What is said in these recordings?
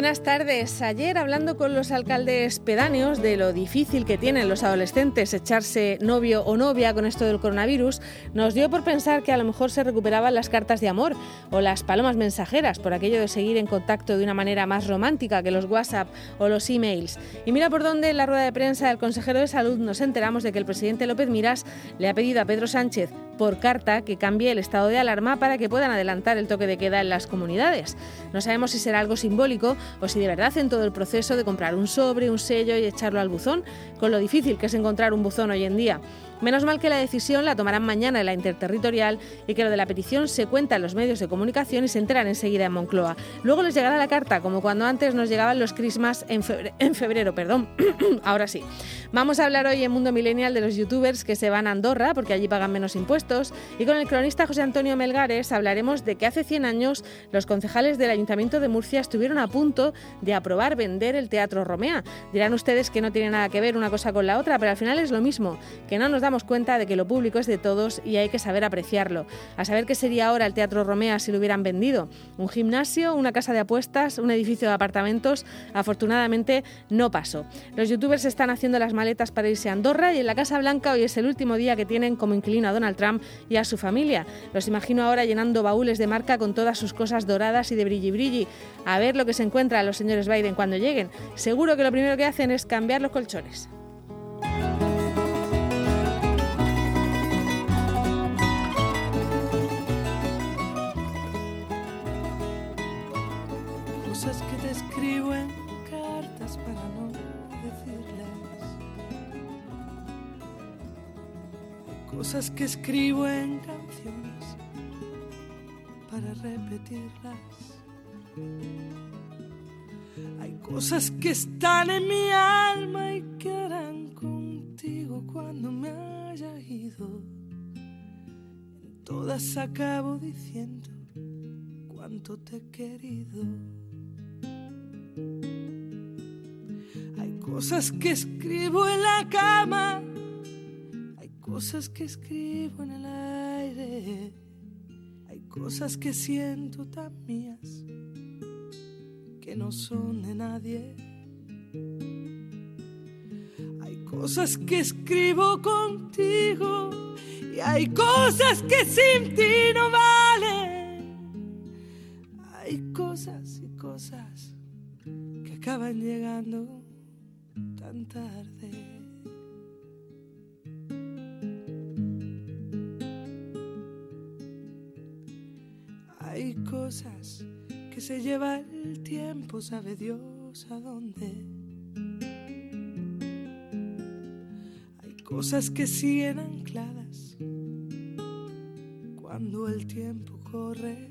Buenas tardes. Ayer hablando con los alcaldes pedáneos de lo difícil que tienen los adolescentes echarse novio o novia con esto del coronavirus, nos dio por pensar que a lo mejor se recuperaban las cartas de amor o las palomas mensajeras por aquello de seguir en contacto de una manera más romántica que los WhatsApp o los emails. Y mira por dónde en la rueda de prensa del consejero de salud nos enteramos de que el presidente López Miras le ha pedido a Pedro Sánchez por carta que cambie el estado de alarma para que puedan adelantar el toque de queda en las comunidades. No sabemos si será algo simbólico o si de verdad en todo el proceso de comprar un sobre, un sello y echarlo al buzón, con lo difícil que es encontrar un buzón hoy en día. Menos mal que la decisión la tomarán mañana en la interterritorial y que lo de la petición se cuenta en los medios de comunicación y se enteran enseguida en Moncloa. Luego les llegará la carta, como cuando antes nos llegaban los Christmas en febrero, en febrero perdón. Ahora sí. Vamos a hablar hoy en Mundo Millennial de los youtubers que se van a Andorra porque allí pagan menos impuestos y con el cronista José Antonio Melgares hablaremos de que hace 100 años los concejales del Ayuntamiento de Murcia estuvieron a punto de aprobar vender el Teatro Romea. Dirán ustedes que no tiene nada que ver una cosa con la otra, pero al final es lo mismo, que no nos da damos cuenta de que lo público es de todos y hay que saber apreciarlo. A saber qué sería ahora el Teatro Romea si lo hubieran vendido. Un gimnasio, una casa de apuestas, un edificio de apartamentos. Afortunadamente no pasó. Los youtubers están haciendo las maletas para irse a Andorra y en la Casa Blanca hoy es el último día que tienen como inquilino a Donald Trump y a su familia. Los imagino ahora llenando baúles de marca con todas sus cosas doradas y de brilli brilli. A ver lo que se encuentra a los señores Biden cuando lleguen. Seguro que lo primero que hacen es cambiar los colchones. Cosas que escribo en canciones para repetirlas. Hay cosas que están en mi alma y que harán contigo cuando me haya ido. En todas acabo diciendo cuánto te he querido. Hay cosas que escribo en la cama cosas que escribo en el aire, hay cosas que siento tan mías que no son de nadie. Hay cosas que escribo contigo y hay cosas que sin ti no valen. Hay cosas y cosas que acaban llegando tan tarde. Hay cosas que se lleva el tiempo, sabe Dios a dónde. Hay cosas que siguen ancladas cuando el tiempo corre.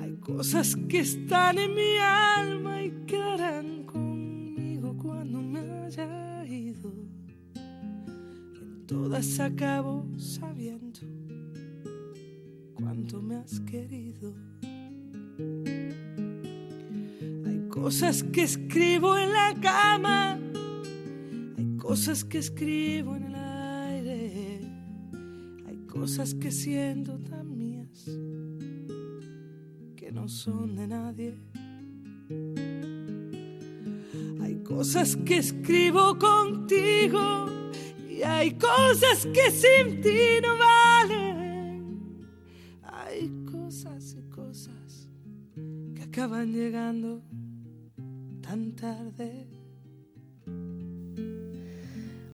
Hay cosas que están en mi alma todas acabo sabiendo cuánto me has querido. Hay cosas que escribo en la cama, hay cosas que escribo en el aire, hay cosas que siento tan mías que no son de nadie. Hay cosas que escribo contigo y hay cosas que sin ti no valen acaban llegando tan tarde.